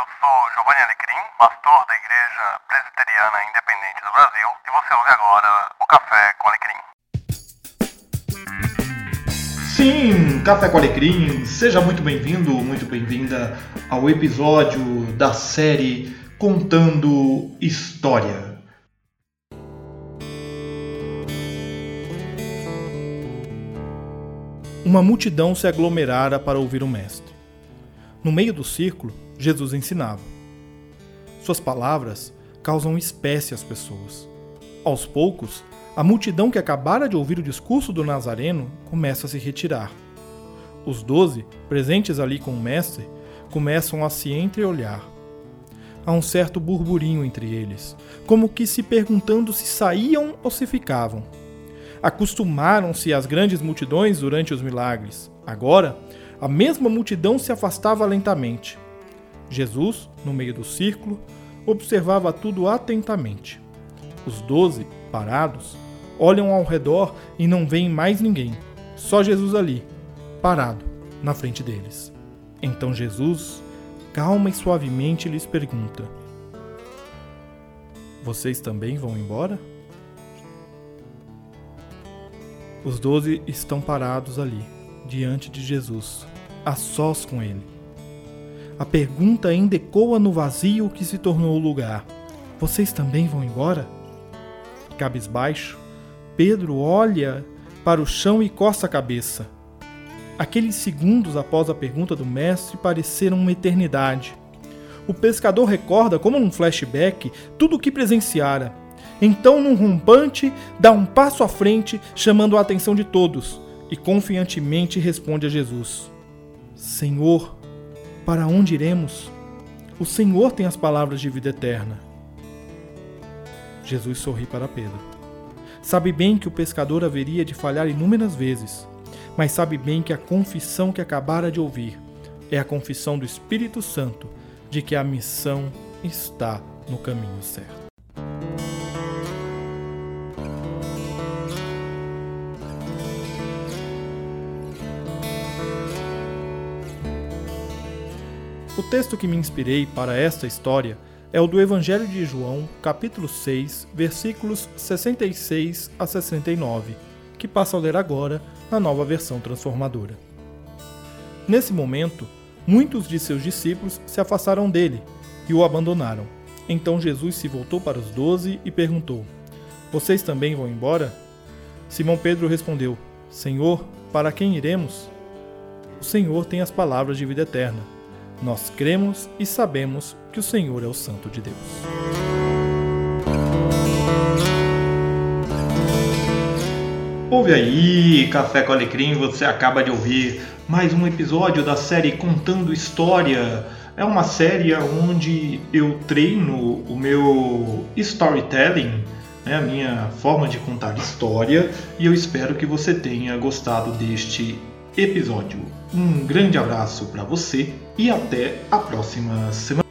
eu sou Giovanni Alecrim, pastor da Igreja Presbiteriana Independente do Brasil, e você ouve agora o Café com Alecrim. Sim, Café com Alecrim, seja muito bem-vindo, muito bem-vinda ao episódio da série Contando História. Uma multidão se aglomerara para ouvir o Mestre. No meio do círculo, Jesus ensinava. Suas palavras causam espécie às pessoas. Aos poucos, a multidão que acabara de ouvir o discurso do Nazareno começa a se retirar. Os doze, presentes ali com o Mestre, começam a se entreolhar. Há um certo burburinho entre eles, como que se perguntando se saíam ou se ficavam. Acostumaram-se às grandes multidões durante os milagres. Agora, a mesma multidão se afastava lentamente. Jesus, no meio do círculo, observava tudo atentamente. Os doze, parados, olham ao redor e não veem mais ninguém, só Jesus ali, parado, na frente deles. Então Jesus, calma e suavemente, lhes pergunta: Vocês também vão embora? Os doze estão parados ali, diante de Jesus, a sós com ele. A pergunta ainda ecoa no vazio que se tornou o lugar: Vocês também vão embora? Cabisbaixo, Pedro olha para o chão e coça a cabeça. Aqueles segundos após a pergunta do mestre pareceram uma eternidade. O pescador recorda, como num flashback, tudo o que presenciara. Então, num rompante, dá um passo à frente, chamando a atenção de todos, e confiantemente responde a Jesus: Senhor, para onde iremos? O Senhor tem as palavras de vida eterna. Jesus sorri para Pedro. Sabe bem que o pescador haveria de falhar inúmeras vezes, mas sabe bem que a confissão que acabara de ouvir é a confissão do Espírito Santo de que a missão está no caminho certo. O texto que me inspirei para esta história é o do Evangelho de João, capítulo 6, versículos 66 a 69, que passo a ler agora na nova versão transformadora. Nesse momento, muitos de seus discípulos se afastaram dele e o abandonaram. Então Jesus se voltou para os doze e perguntou: Vocês também vão embora? Simão Pedro respondeu: Senhor, para quem iremos? O Senhor tem as palavras de vida eterna. Nós cremos e sabemos que o Senhor é o Santo de Deus. Ouve aí, Café com Alecrim, você acaba de ouvir mais um episódio da série Contando História. É uma série onde eu treino o meu storytelling, né, a minha forma de contar história, e eu espero que você tenha gostado deste episódio. Um grande abraço para você e até a próxima semana.